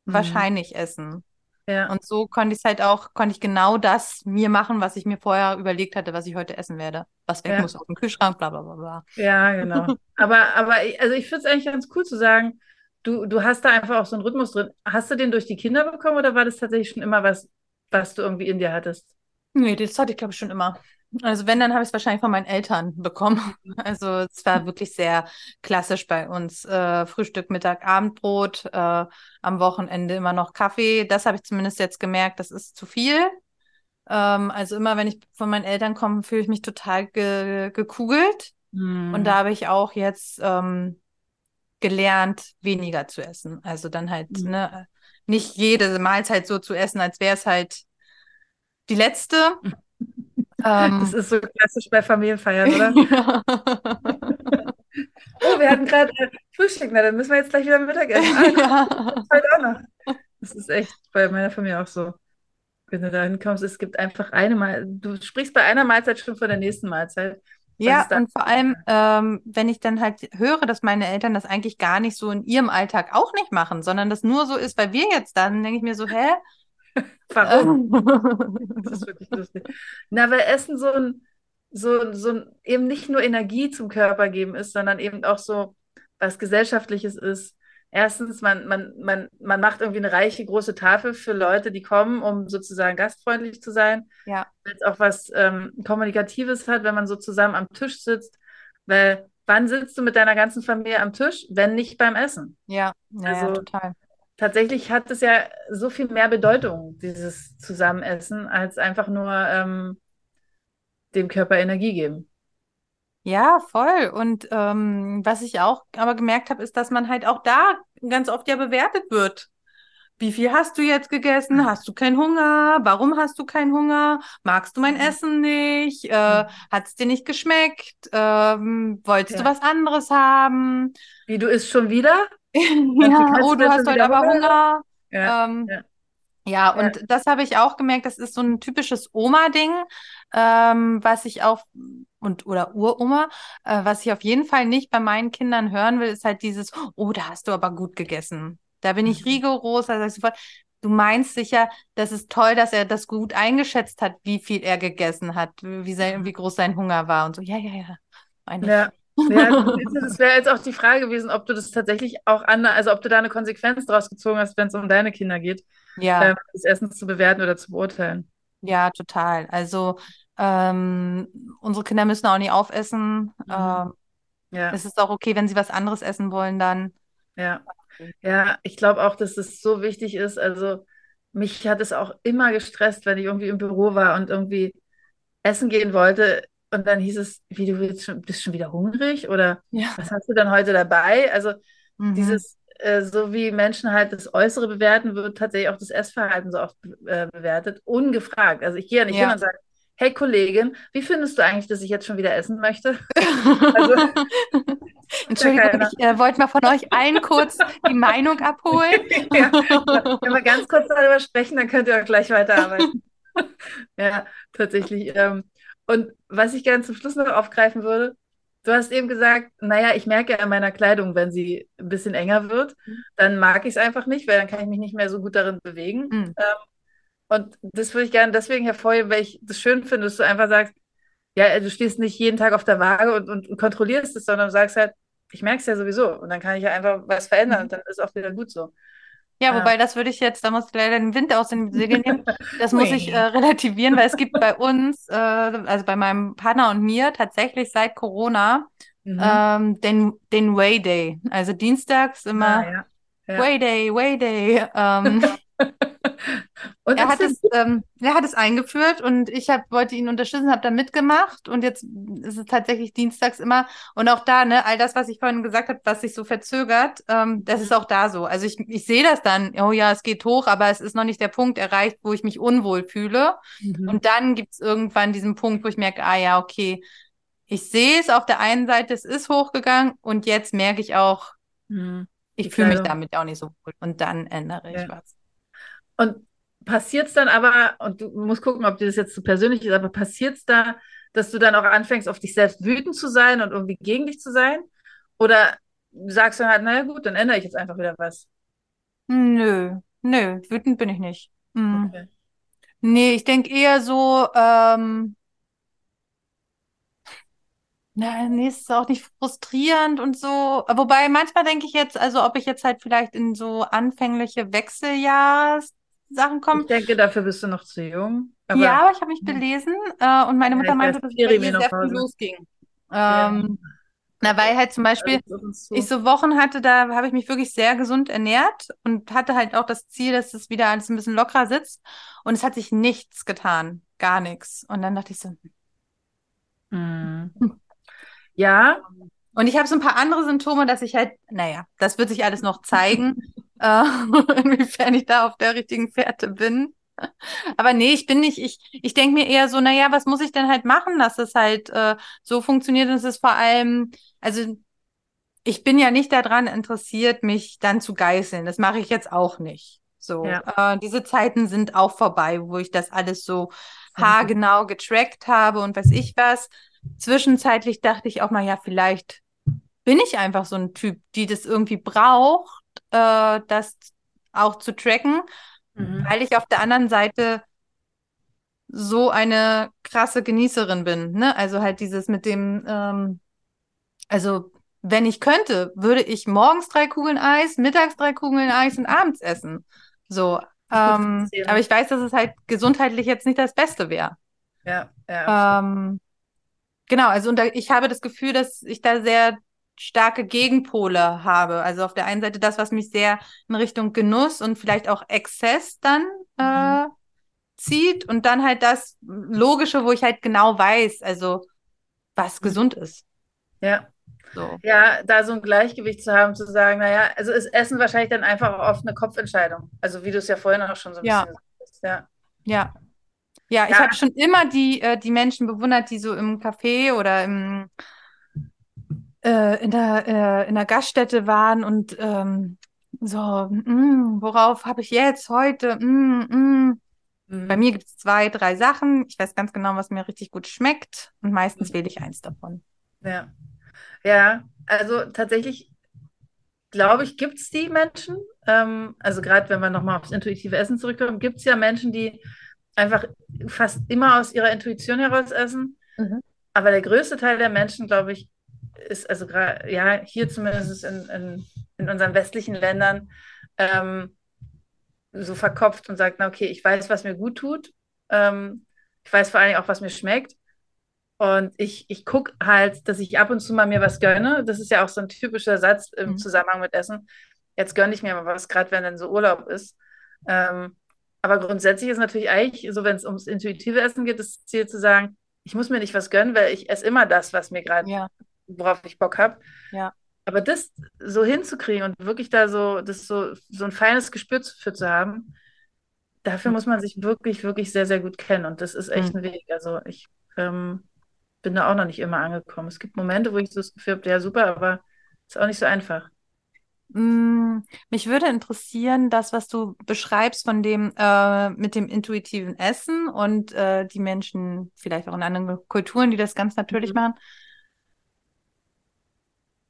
Mhm. wahrscheinlich essen. Ja. Und so konnte ich es halt auch, konnte ich genau das mir machen, was ich mir vorher überlegt hatte, was ich heute essen werde. Was weg Ja. muss aus dem Kühlschrank, bla bla bla bla. Ja, genau. [laughs] Aber, aber also ich finde es eigentlich ganz cool zu sagen, du, du hast da einfach auch so einen Rhythmus drin. Hast du den durch die Kinder bekommen oder war das tatsächlich schon immer was, was du irgendwie in dir hattest? Nee, das hatte ich, glaube ich, schon immer. Also wenn, dann habe ich es wahrscheinlich von meinen Eltern bekommen. [laughs] Also es war wirklich sehr klassisch bei uns. Äh, Frühstück, Mittag, Abendbrot, äh, am Wochenende immer noch Kaffee. Das habe ich zumindest jetzt gemerkt, das ist zu viel. Ähm, also immer, wenn ich von meinen Eltern komme, fühle ich mich total ge gekugelt. Mhm. Und da habe ich auch jetzt ähm, gelernt, weniger zu essen. Also dann halt, Mhm. ne, nicht jede Mahlzeit so zu essen, als wäre es halt die letzte. [laughs] Ähm, Das ist so klassisch bei Familienfeiern, oder? [laughs] ja. [laughs] Oh, wir hatten gerade äh, Frühstück, na, dann müssen wir jetzt gleich wieder Mittagessen. Ah, ja. heute auch noch. Das ist echt bei meiner Familie auch so. Wenn du da hinkommst, es gibt einfach eine Mal, du sprichst bei einer Mahlzeit schon von der nächsten Mahlzeit. Ja, und vor allem, ähm, wenn ich dann halt höre, dass meine Eltern das eigentlich gar nicht so in ihrem Alltag auch nicht machen, sondern das nur so ist, weil wir jetzt dann, denke ich mir so, hä? [laughs] Warum? Ähm, [laughs] Das ist wirklich lustig. Na, weil Essen so ein, so, so ein, eben nicht nur Energie zum Körper geben ist, sondern eben auch so was Gesellschaftliches ist. Erstens, man, man, man, man macht irgendwie eine reiche, große Tafel für Leute, die kommen, um sozusagen gastfreundlich zu sein. Ja. Weil es auch was ähm, Kommunikatives hat, wenn man so zusammen am Tisch sitzt. Weil wann sitzt du mit deiner ganzen Familie am Tisch, wenn nicht beim Essen? Ja, ja, ja, Also- total. tatsächlich hat es ja so viel mehr Bedeutung, dieses Zusammenessen, als einfach nur ähm, dem Körper Energie geben. Ja, voll. Und ähm, was ich auch aber gemerkt habe, ist, dass man halt auch da ganz oft ja bewertet wird. Wie viel hast du jetzt gegessen? Hast du keinen Hunger? Warum hast du keinen Hunger? Magst du mein Mhm. Essen nicht? Äh, hat es dir nicht geschmeckt? Ähm, wolltest du Ja. was anderes haben? Wie du isst schon wieder? [laughs] [laughs] ja, oh, du du hast heute aber Hunger? Hunger. Ja, Ähm, ja. Ja, und das habe ich auch gemerkt, das ist so ein typisches Oma-Ding, ähm, was ich auch, und oder Uroma, äh, was ich auf jeden Fall nicht bei meinen Kindern hören will, ist halt dieses, oh, da hast du aber gut gegessen. Da bin ich Mhm. rigoros, sag ich sofort, du meinst sicher, das ist toll, dass er das gut eingeschätzt hat, wie viel er gegessen hat, wie sein, wie groß sein Hunger war und so. Ja, ja, ja. Meine. Ja. Ja, das [laughs] wäre jetzt auch die Frage gewesen, ob du das tatsächlich auch an, also ob du da eine Konsequenz draus gezogen hast, wenn es um deine Kinder geht, Ja. ähm, das Essen zu bewerten oder zu beurteilen. Ja, total. Also ähm, unsere Kinder müssen auch nicht aufessen. Mhm. Ähm, Ja. es ist auch okay, wenn sie was anderes essen wollen, dann. Ja, ja, ich glaube auch, dass es so wichtig ist. Also mich hat es auch immer gestresst, wenn ich irgendwie im Büro war und irgendwie essen gehen wollte und dann hieß es, wie du willst schon, bist schon wieder hungrig oder Ja. was hast du denn heute dabei? Also Mhm. dieses, äh, so wie Menschen halt das Äußere bewerten, wird tatsächlich auch das Essverhalten so oft äh, bewertet, ungefragt. Also ich gehe ja nicht Ja. hin und sage, hey Kollegin, wie findest du eigentlich, dass ich jetzt schon wieder essen möchte? [laughs] Also, [laughs] Entschuldigung, ich äh, wollte mal von euch allen kurz die Meinung abholen. [laughs] Ja, Wenn wir ganz kurz darüber sprechen, dann könnt ihr auch gleich weiterarbeiten. Ja, tatsächlich. Ähm, und was ich gerne zum Schluss noch aufgreifen würde, du hast eben gesagt, naja, ich merke ja an meiner Kleidung, wenn sie ein bisschen enger wird, Mhm. dann mag ich es einfach nicht, weil dann kann ich mich nicht mehr so gut darin bewegen. Mhm. Ähm, und das würde ich gerne deswegen hervorheben, weil ich das schön finde, dass du einfach sagst, ja, du stehst nicht jeden Tag auf der Waage und, und, und kontrollierst es, sondern sagst halt, ich merke es ja sowieso und dann kann ich ja einfach was verändern Mhm. und dann ist auch wieder gut so. Ja, wobei das würde ich jetzt, da muss ich leider den Wind aus den Segeln nehmen. [laughs] Das muss ich äh, relativieren, weil es gibt bei uns, äh, also bei meinem Partner und mir, tatsächlich seit Corona Mhm. ähm, den, den Way Day. Also dienstags immer Ah, ja. Ja. Way Day, Way Day. Ähm, [laughs] er hat, es, ähm, er hat es eingeführt und ich hab, wollte ihn unterstützen, habe da mitgemacht und jetzt ist es tatsächlich dienstags immer. Und auch da, ne, all das, was ich vorhin gesagt habe, was sich so verzögert, ähm, das ist auch da so. Also ich, ich sehe das dann, oh ja, es geht hoch, aber es ist noch nicht der Punkt erreicht, wo ich mich unwohl fühle. Mhm. Und dann gibt es irgendwann diesen Punkt, wo ich merke, ah ja, okay, ich sehe es auf der einen Seite, es ist hochgegangen und jetzt merke ich auch, mhm. ich fühle mich damit auch nicht so wohl. Und dann ändere ich ja. was. Und passiert es dann aber, und du musst gucken, ob dir das jetzt zu so persönlich ist, aber passiert es da, dass du dann auch anfängst, auf dich selbst wütend zu sein und irgendwie gegen dich zu sein? Oder sagst du halt, naja gut, dann ändere ich jetzt einfach wieder was? Nö, nö, wütend bin ich nicht. Mhm. Okay. Nee, ich denke eher so, ähm, na, nee, ist auch nicht frustrierend und so. Wobei manchmal denke ich jetzt, also ob ich jetzt halt vielleicht in so anfängliche Wechseljahrs-Sachen komme. Ich denke, dafür bist du noch zu jung. Aber ja, aber ich habe mich belesen äh, und meine Mutter ja, meinte, dass es bei ihr sehr viel losging. Ähm, ja. Na, weil halt zum Beispiel ich so Wochen hatte, da habe ich mich wirklich sehr gesund ernährt und hatte halt auch das Ziel, dass es wieder alles ein bisschen lockerer sitzt. Und es hat sich nichts getan. Gar nichts. Und dann dachte ich so. Mhm. [laughs] Ja. Und ich habe so ein paar andere Symptome, dass ich halt, naja, das wird sich alles noch zeigen, [laughs] äh, [laughs] inwiefern ich da auf der richtigen Fährte bin. Aber nee, ich bin nicht, ich, ich denke mir eher so, naja, was muss ich denn halt machen, dass es halt äh, so funktioniert und es ist vor allem, also ich bin ja nicht daran interessiert, mich dann zu geißeln. Das mache ich jetzt auch nicht. So, ja. äh, diese Zeiten sind auch vorbei, wo ich das alles so haargenau getrackt habe und weiß ich was. Zwischenzeitlich dachte ich auch mal, ja, vielleicht bin ich einfach so ein Typ, die das irgendwie braucht, äh, das auch zu tracken, mhm. weil ich auf der anderen Seite so eine krasse Genießerin bin. Ne? Also halt dieses mit dem, ähm, also wenn ich könnte, würde ich morgens drei Kugeln Eis, mittags drei Kugeln Eis und abends essen. So. Ähm, aber ich weiß, dass es halt gesundheitlich jetzt nicht das Beste wäre. Ja, ja. Ähm, Genau, also und da, ich habe das Gefühl, dass ich da sehr starke Gegenpole habe. Also auf der einen Seite das, was mich sehr in Richtung Genuss und vielleicht auch Exzess dann äh, mhm. zieht und dann halt das Logische, wo ich halt genau weiß, also was mhm. gesund ist. Ja. So. Ja, da so ein Gleichgewicht zu haben, zu sagen, naja, also ist Essen wahrscheinlich dann einfach oft eine Kopfentscheidung. Also wie du es ja vorhin auch schon so ein ja. bisschen sagst. Ja. Ja. Ja, ich habe schon immer die, äh, die Menschen bewundert, die so im Café oder im, äh, in, der, äh, in der Gaststätte waren und ähm, so, mm, worauf habe ich jetzt heute? Mm, mm. Mhm. Bei mir gibt es zwei, drei Sachen. Ich weiß ganz genau, was mir richtig gut schmeckt und meistens wähle ich eins davon. Ja, ja also tatsächlich glaube ich, gibt es die Menschen, ähm, also gerade wenn wir nochmal aufs intuitive Essen zurückkommen, gibt es ja Menschen, die einfach fast immer aus ihrer Intuition heraus essen. Mhm. Aber der größte Teil der Menschen, glaube ich, ist also gerade, ja, hier zumindest in, in, in unseren westlichen Ländern ähm, so verkopft und sagt, na okay, ich weiß, was mir gut tut. Ähm, ich weiß vor allem auch, was mir schmeckt. Und ich, ich gucke halt, dass ich ab und zu mal mir was gönne. Das ist ja auch so ein typischer Satz im mhm. Zusammenhang mit Essen. Jetzt gönne ich mir mal was, gerade wenn dann so Urlaub ist. Ähm, aber grundsätzlich ist natürlich eigentlich, so wenn es ums intuitive Essen geht, das Ziel zu sagen, ich muss mir nicht was gönnen, weil ich esse immer das, was mir gerade, ja. worauf ich Bock habe. Ja. Aber das so hinzukriegen und wirklich da so, das so, so ein feines Gespür für zu haben, dafür muss man sich wirklich, wirklich sehr, sehr gut kennen. Und das ist echt mhm. ein Weg. Also ich ähm, bin da auch noch nicht immer angekommen. Es gibt Momente, wo ich so das Gefühl habe, ja, super, aber ist auch nicht so einfach. Mm, mich würde interessieren, das, was du beschreibst von dem äh, mit dem intuitiven Essen und äh, die Menschen, vielleicht auch in anderen Kulturen, die das ganz natürlich mhm. machen.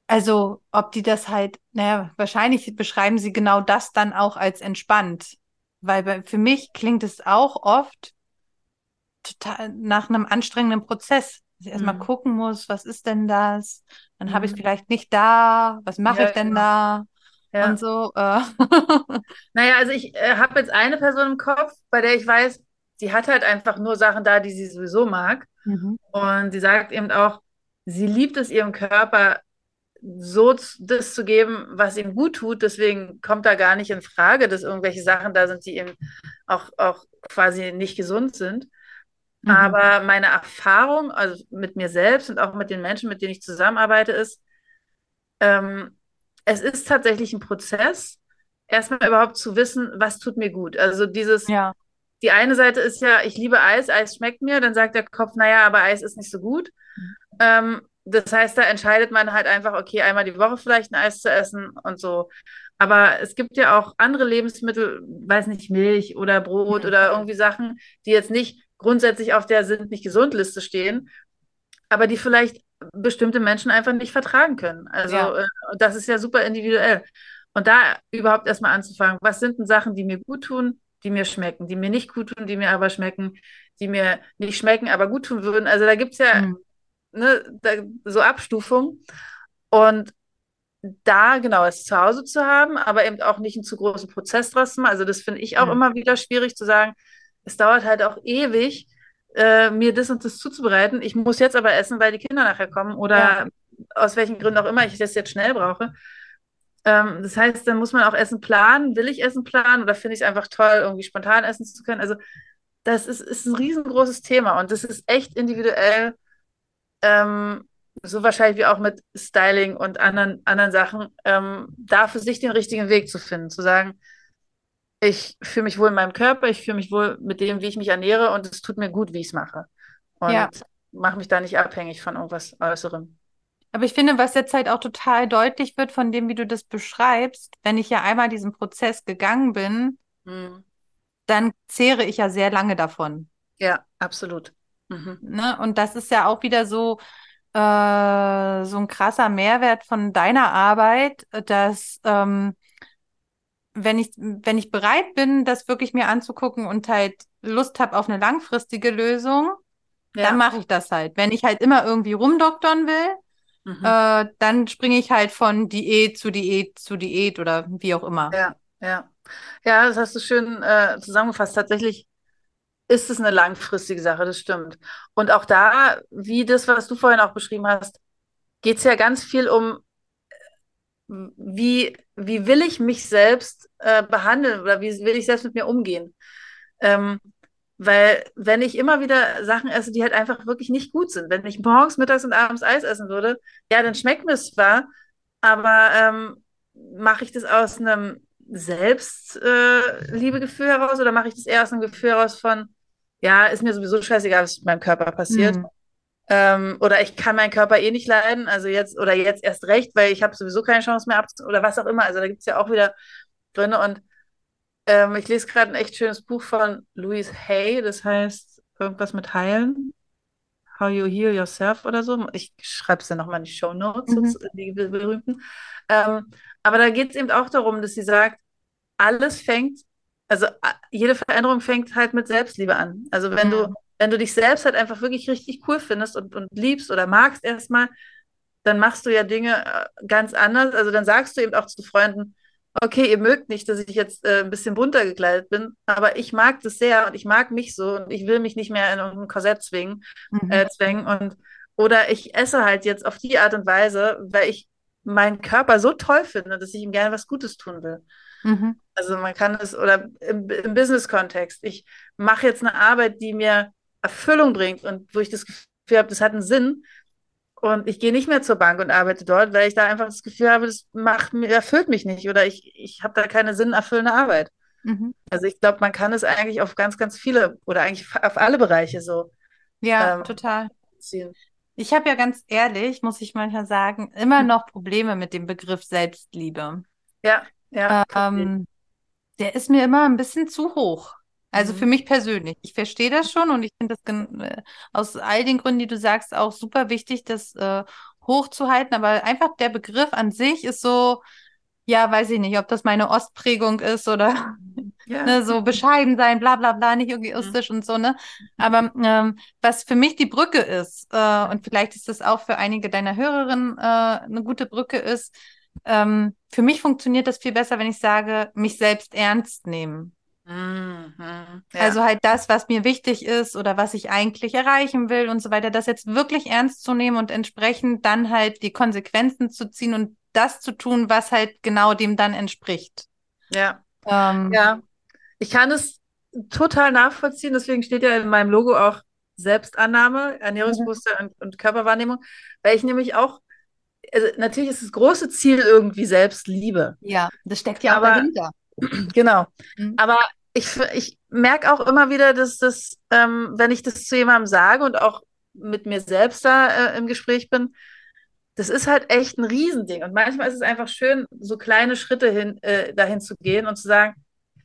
Also, ob die das halt, naja, wahrscheinlich beschreiben sie genau das dann auch als entspannt. Weil bei, für mich klingt es auch oft total nach einem anstrengenden Prozess. Dass ich erstmal mhm. gucken muss, was ist denn das? Dann mhm. habe ich es vielleicht nicht da. Was mache ja, ich denn genau. da? Ja. Und so. Äh. [laughs] naja, also ich äh, habe jetzt eine Person im Kopf, bei der ich weiß, sie hat halt einfach nur Sachen da, die sie sowieso mag. Mhm. Und sie sagt eben auch, sie liebt es, ihrem Körper so das zu geben, was ihm gut tut. Deswegen kommt da gar nicht in Frage, dass irgendwelche Sachen da sind, die ihm auch, auch quasi nicht gesund sind. Mhm. Aber meine Erfahrung, also mit mir selbst und auch mit den Menschen, mit denen ich zusammenarbeite, ist, ähm, es ist tatsächlich ein Prozess, erstmal überhaupt zu wissen, was tut mir gut. Also dieses, ja. die eine Seite ist ja, ich liebe Eis, Eis schmeckt mir, dann sagt der Kopf, naja, aber Eis ist nicht so gut. Mhm. Ähm, das heißt, da entscheidet man halt einfach, okay, einmal die Woche vielleicht ein Eis zu essen und so. Aber es gibt ja auch andere Lebensmittel, weiß nicht, Milch oder Brot mhm. oder irgendwie Sachen, die jetzt nicht grundsätzlich auf der sind nicht gesund Liste stehen, aber die vielleicht bestimmte Menschen einfach nicht vertragen können. Also ja. äh, das ist ja super individuell. Und da überhaupt erstmal anzufangen, was sind denn Sachen, die mir gut tun, die mir schmecken, die mir nicht gut tun, die mir aber schmecken, die mir nicht schmecken, aber gut tun würden. Also da gibt es ja mhm. ne, da, so Abstufungen. Und da genau es zu Hause zu haben, aber eben auch nicht einen zu großen Prozess draus zu machen. Also das finde ich auch mhm. immer wieder schwierig zu sagen, es dauert halt auch ewig, äh, mir das und das zuzubereiten. Ich muss jetzt aber essen, weil die Kinder nachher kommen oder ja. aus welchen Gründen auch immer ich das jetzt schnell brauche. Ähm, das heißt, dann muss man auch Essen planen. Will ich Essen planen oder finde ich es einfach toll, irgendwie spontan essen zu können? Also, das ist, ist ein riesengroßes Thema und das ist echt individuell. Ähm, so wahrscheinlich wie auch mit Styling und anderen, anderen Sachen, ähm, da für sich den richtigen Weg zu finden, zu sagen, ich fühle mich wohl in meinem Körper, ich fühle mich wohl mit dem, wie ich mich ernähre und es tut mir gut, wie ich es mache. Und ja. mache mich da nicht abhängig von irgendwas Äußerem. Aber ich finde, was jetzt halt auch total deutlich wird von dem, wie du das beschreibst, wenn ich ja einmal diesen Prozess gegangen bin, mhm. dann zehre ich ja sehr lange davon. Ja, absolut. Mhm. Ne? Und das ist ja auch wieder so, äh, so ein krasser Mehrwert von deiner Arbeit, dass ähm, wenn ich, wenn ich bereit bin, das wirklich mir anzugucken und halt Lust habe auf eine langfristige Lösung, ja. dann mache ich das halt. Wenn ich halt immer irgendwie rumdoktern will, mhm. äh, dann springe ich halt von Diät zu Diät zu Diät oder wie auch immer. Ja, ja. Ja, das hast du schön äh, zusammengefasst. Tatsächlich ist es eine langfristige Sache, das stimmt. Und auch da, wie das, was du vorhin auch beschrieben hast, geht es ja ganz viel um, wie, wie will ich mich selbst äh, behandeln oder wie will ich selbst mit mir umgehen. Ähm, weil wenn ich immer wieder Sachen esse, die halt einfach wirklich nicht gut sind, wenn ich morgens, mittags und abends Eis essen würde, ja, dann schmeckt mir es zwar, aber ähm, mache ich das aus einem Selbstliebegefühl äh, heraus oder mache ich das eher aus einem Gefühl heraus von, ja, ist mir sowieso scheißegal, was mit meinem Körper passiert. Mhm. Ähm, oder ich kann meinen Körper eh nicht leiden, also jetzt oder jetzt erst recht, weil ich habe sowieso keine Chance mehr ab oder was auch immer. Also da gibt es ja auch wieder Gründe und ähm, ich lese gerade ein echt schönes Buch von Louise Hay, das heißt irgendwas mit Heilen. How You Heal Yourself oder so. Ich schreibe es dann nochmal in die Show Notes, mhm. die berühmten. Ähm, aber da geht es eben auch darum, dass sie sagt, alles fängt, also jede Veränderung fängt halt mit Selbstliebe an. Also wenn mhm. du, wenn du dich selbst halt einfach wirklich richtig cool findest und, und liebst oder magst erstmal, dann machst du ja Dinge äh, ganz anders. Also dann sagst du eben auch zu Freunden, okay, ihr mögt nicht, dass ich jetzt äh, ein bisschen bunter gekleidet bin, aber ich mag das sehr und ich mag mich so und ich will mich nicht mehr in irgendein Korsett zwingen, mhm. äh, zwängen und oder ich esse halt jetzt auf die Art und Weise, weil ich meinen Körper so toll finde, dass ich ihm gerne was Gutes tun will. Mhm. Also man kann es, oder im, im Business-Kontext, ich mache jetzt eine Arbeit, die mir Erfüllung bringt und wo ich das Gefühl habe, das hat einen Sinn, und ich gehe nicht mehr zur Bank und arbeite dort, weil ich da einfach das Gefühl habe, das macht mir, erfüllt mich nicht oder ich, ich habe da keine sinnerfüllende Arbeit. Mhm. Also ich glaube, man kann es eigentlich auf ganz, ganz viele oder eigentlich auf alle Bereiche so. Ja, ähm, total. Ziehen. Ich habe ja ganz ehrlich, muss ich manchmal sagen, immer hm. noch Probleme mit dem Begriff Selbstliebe. Ja, ja. Ähm, der ist mir immer ein bisschen zu hoch. Also mhm. für mich persönlich. Ich verstehe das schon und ich finde das äh, aus all den Gründen, die du sagst, auch super wichtig, das äh, hochzuhalten. Aber einfach der Begriff an sich ist so, ja, weiß ich nicht, ob das meine Ostprägung ist oder [laughs] ja. ne, so bescheiden sein, bla bla bla, nicht egoistisch mhm. und so, ne? Aber ähm, was für mich die Brücke ist, äh, und vielleicht ist das auch für einige deiner Hörerinnen äh, eine gute Brücke ist, ähm, für mich funktioniert das viel besser, wenn ich sage, mich selbst ernst nehmen. Mhm. Ja. Also halt das, was mir wichtig ist oder was ich eigentlich erreichen will und so weiter, das jetzt wirklich ernst zu nehmen und entsprechend dann halt die Konsequenzen zu ziehen und das zu tun, was halt genau dem dann entspricht. Ja. Ähm, ja. Ich kann es total nachvollziehen, deswegen steht ja in meinem Logo auch Selbstannahme, Ernährungsbewusstsein mhm. und, und Körperwahrnehmung, weil ich nämlich auch also natürlich ist das große Ziel irgendwie Selbstliebe. Ja, das steckt ja aber, dahinter. Genau. Mhm. Aber ich, ich merke auch immer wieder, dass das, ähm, wenn ich das zu jemandem sage und auch mit mir selbst da äh, im Gespräch bin, das ist halt echt ein Riesending. Und manchmal ist es einfach schön, so kleine Schritte hin, äh, dahin zu gehen und zu sagen,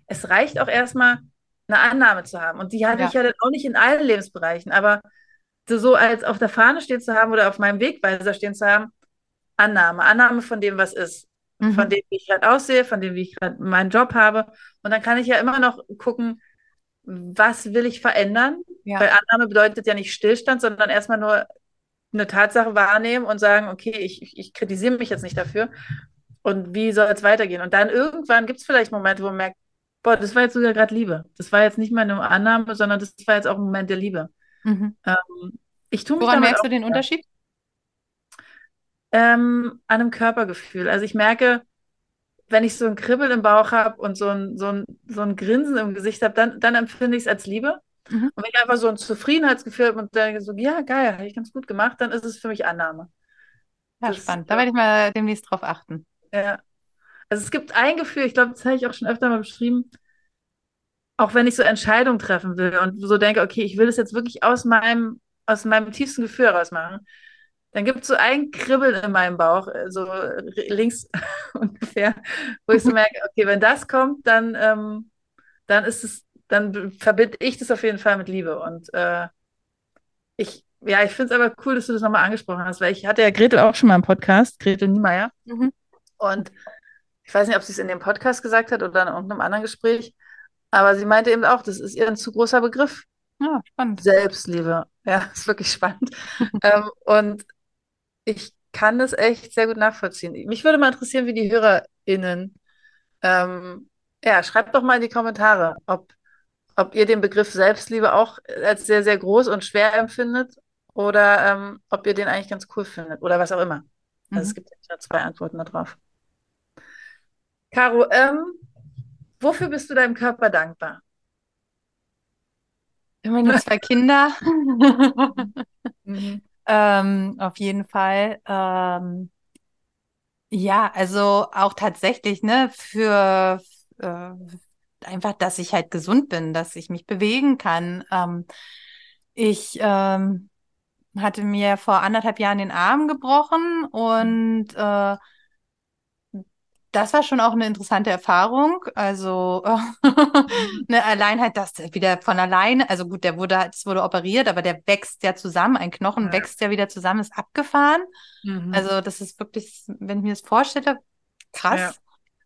es reicht auch erstmal, eine Annahme zu haben. Und die hatte ja. ich ja dann auch nicht in allen Lebensbereichen, aber so als auf der Fahne stehen zu haben oder auf meinem Wegweiser stehen zu haben, Annahme, Annahme von dem, was ist, mhm. von dem, wie ich gerade aussehe, von dem, wie ich gerade meinen Job habe. Und dann kann ich ja immer noch gucken, was will ich verändern? Ja. Weil Annahme bedeutet ja nicht Stillstand, sondern erstmal nur eine Tatsache wahrnehmen und sagen, okay, ich, ich, kritisiere mich jetzt nicht dafür. Und wie soll es weitergehen? Und dann irgendwann gibt es vielleicht Momente, wo man merkt, boah, das war jetzt sogar gerade Liebe. Das war jetzt nicht mal eine Annahme, sondern das war jetzt auch ein Moment der Liebe. Mhm. Ähm, ich tue mich Woran merkst du den Unterschied? Ähm, an einem Körpergefühl. Also ich merke, wenn ich so ein Kribbel im Bauch habe und so ein, so, ein, so ein Grinsen im Gesicht habe, dann, dann empfinde ich es als Liebe. Mhm. Und wenn ich einfach so ein Zufriedenheitsgefühl habe und denke so, ja, geil, habe ich ganz gut gemacht, dann ist es für mich Annahme. Ja, das, spannend. Da werde ich mal demnächst drauf achten. Ja. Also es gibt ein Gefühl, ich glaube, das habe ich auch schon öfter mal beschrieben, auch wenn ich so Entscheidungen treffen will und so denke, okay, ich will das jetzt wirklich aus meinem, aus meinem tiefsten Gefühl heraus machen, dann gibt es so ein Kribbeln in meinem Bauch, äh, so links [laughs] ungefähr, wo ich so [laughs] merke, okay, wenn das kommt, dann, ähm, dann ist es, dann verbinde ich das auf jeden Fall mit Liebe. Und äh, ich, ja, ich finde es aber cool, dass du das nochmal angesprochen hast, weil ich hatte ja Gretel auch schon mal im Podcast, Gretel Niemeyer. Mhm. Und ich weiß nicht, ob sie es in dem Podcast gesagt hat oder in irgendeinem anderen Gespräch, aber sie meinte eben auch, das ist ihr ein zu großer Begriff. Ja, spannend. Selbstliebe. Ja, [laughs] ist wirklich spannend. ähm, und ich kann das echt sehr gut nachvollziehen. Mich würde mal interessieren, wie die HörerInnen, ähm, ja, schreibt doch mal in die Kommentare, ob, ob ihr den Begriff Selbstliebe auch als sehr, sehr groß und schwer empfindet oder ähm, ob ihr den eigentlich ganz cool findet oder was auch immer. Mhm. Also es gibt ja zwei Antworten darauf. Caro, ähm, wofür bist du deinem Körper dankbar? Meine zwei [laughs] Kinder. mhm. Ähm, auf jeden Fall. Ähm, ja, also auch tatsächlich, ne, für äh, einfach, dass ich halt gesund bin, dass ich mich bewegen kann. Ähm, ich ähm, hatte mir vor anderthalb Jahren den Arm gebrochen und äh, das war schon auch eine interessante Erfahrung. Also mhm. [laughs] ne, allein halt das wieder von alleine, also gut, der wurde, es wurde operiert, aber der wächst ja zusammen, ein Knochen ja. wächst ja wieder zusammen, ist abgefahren. Mhm. Also das ist wirklich, wenn ich mir das vorstelle, krass. Ja.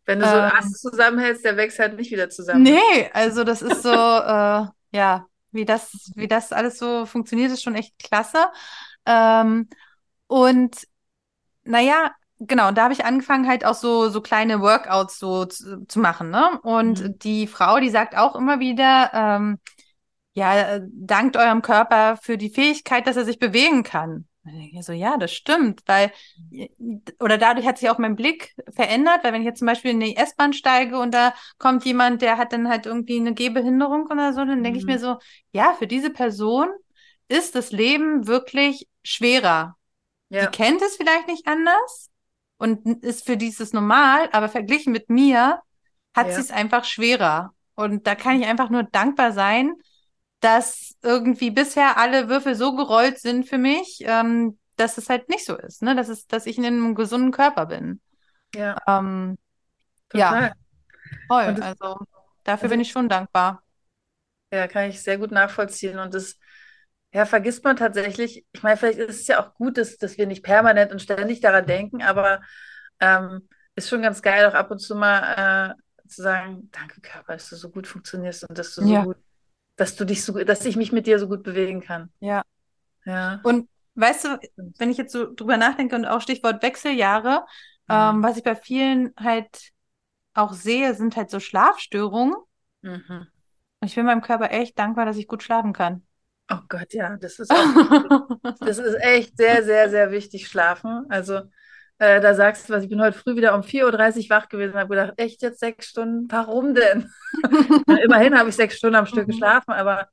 Wenn du so ähm, Ast zusammenhältst, der wächst halt nicht wieder zusammen. Nee, also das ist so, äh, ja, wie das, wie das alles so funktioniert, ist schon echt klasse. Ähm, und naja, genau, da habe ich angefangen, halt auch so, so kleine Workouts so zu, zu machen, ne? Und mhm. die Frau, die sagt auch immer wieder, ähm, ja, dankt eurem Körper für die Fähigkeit, dass er sich bewegen kann. So, ja, das stimmt, weil, oder dadurch hat sich auch mein Blick verändert, weil wenn ich jetzt zum Beispiel in die S-Bahn steige und da kommt jemand, der hat dann halt irgendwie eine Gehbehinderung oder so, dann denke mhm. ich mir so, ja, für diese Person ist das Leben wirklich schwerer. Ja. Die kennt es vielleicht nicht anders, und ist für dieses normal, aber verglichen mit mir hat ja. sie es einfach schwerer. Und da kann ich einfach nur dankbar sein, dass irgendwie bisher alle Würfel so gerollt sind für mich, ähm, dass es halt nicht so ist, ne? Dass, es, dass ich in einem gesunden Körper bin. Ja. Ähm, ja. Toll. Das, also dafür also, bin ich schon dankbar. Ja, kann ich sehr gut nachvollziehen. Und das ja, vergisst man tatsächlich, ich meine, vielleicht ist es ja auch gut, dass, dass wir nicht permanent und ständig daran denken, aber ähm, ist schon ganz geil, auch ab und zu mal äh, zu sagen, danke Körper, dass du so gut funktionierst und dass du so ja. gut, dass du dich so dass ich mich mit dir so gut bewegen kann. Ja. Ja. Und weißt du, wenn ich jetzt so drüber nachdenke und auch Stichwort Wechseljahre, mhm. ähm, was ich bei vielen halt auch sehe, sind halt so Schlafstörungen. Mhm. Ich bin meinem Körper echt dankbar, dass ich gut schlafen kann. Oh Gott, ja, das ist auch, [laughs] das ist echt sehr, sehr, sehr wichtig, schlafen. Also äh, da sagst du was, ich bin heute früh wieder um 4.30 Uhr wach gewesen und habe gedacht, echt jetzt sechs Stunden? Warum denn? [laughs] Immerhin habe ich sechs Stunden am Stück mhm. geschlafen, aber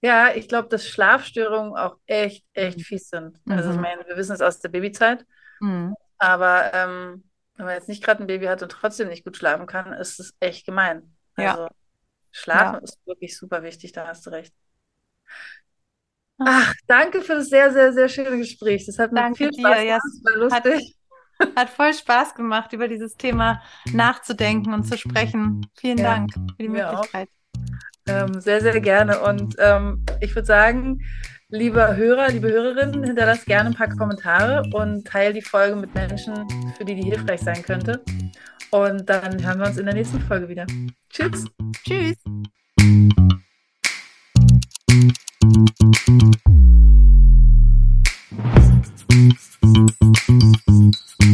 ja, ich glaube, dass Schlafstörungen auch echt, echt mhm. fies sind. Also ich mhm. meine, wir wissen es aus der Babyzeit, mhm. aber ähm, wenn man jetzt nicht gerade ein Baby hat und trotzdem nicht gut schlafen kann, ist es echt gemein. Also ja. Schlafen ja. ist wirklich super wichtig, da hast du recht. Ach, danke für das sehr, sehr, sehr schöne Gespräch. Das hat mir danke viel Spaß dir. gemacht. War lustig. Hat, hat, voll Spaß gemacht, über dieses Thema nachzudenken und zu sprechen. Vielen ja, Dank für die Möglichkeit. Ähm, sehr, sehr gerne. Und ähm, ich würde sagen, lieber Hörer, liebe Hörerinnen, hinterlasst gerne ein paar Kommentare und teilt die Folge mit Menschen, für die die hilfreich sein könnte. Und dann hören wir uns in der nächsten Folge wieder. Tschüss. Tschüss. Thank you.